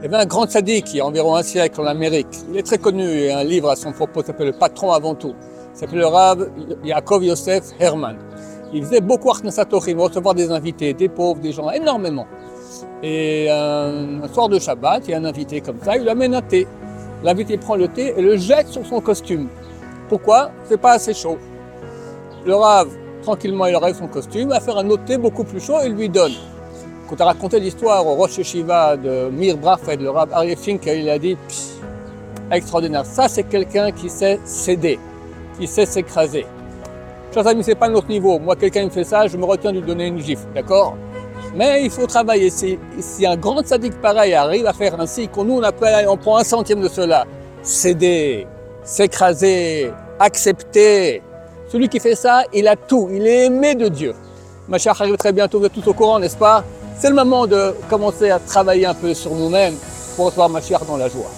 Y avait un grand sadique il y a environ un siècle en Amérique. Il est très connu et un livre à son propos s'appelle Le patron avant tout. S'appelle le Rav Yaakov Yosef Herman. Il faisait beaucoup Arnasatorim, recevoir des invités, des pauvres, des gens, énormément. Et un, un soir de Shabbat, il y a un invité comme ça, il lui amène un thé. L'invité prend le thé et le jette sur son costume. Pourquoi? C'est pas assez chaud. Le Rav, tranquillement, il enlève son costume, va faire un autre thé beaucoup plus chaud et lui donne. Quand on a raconté l'histoire au Rosh Yeshiva de Mir Brafed, le Rav Aryeh Fink, il a dit extraordinaire. Ça, c'est quelqu'un qui sait céder, qui sait s'écraser. Chers amis, c'est pas notre niveau. Moi, quelqu'un me fait ça, je me retiens de lui donner une gifle, d'accord? Mais il faut travailler. Si, si un grand sadique pareil arrive à faire ainsi, qu'on nous, on, appelle, on prend un centième de cela, céder, s'écraser, accepter. Celui qui fait ça, il a tout. Il est aimé de Dieu. Ma chère arrive très bientôt, vous êtes tous au courant, n'est-ce pas? C'est le moment de commencer à travailler un peu sur nous-mêmes pour recevoir ma chère dans la joie.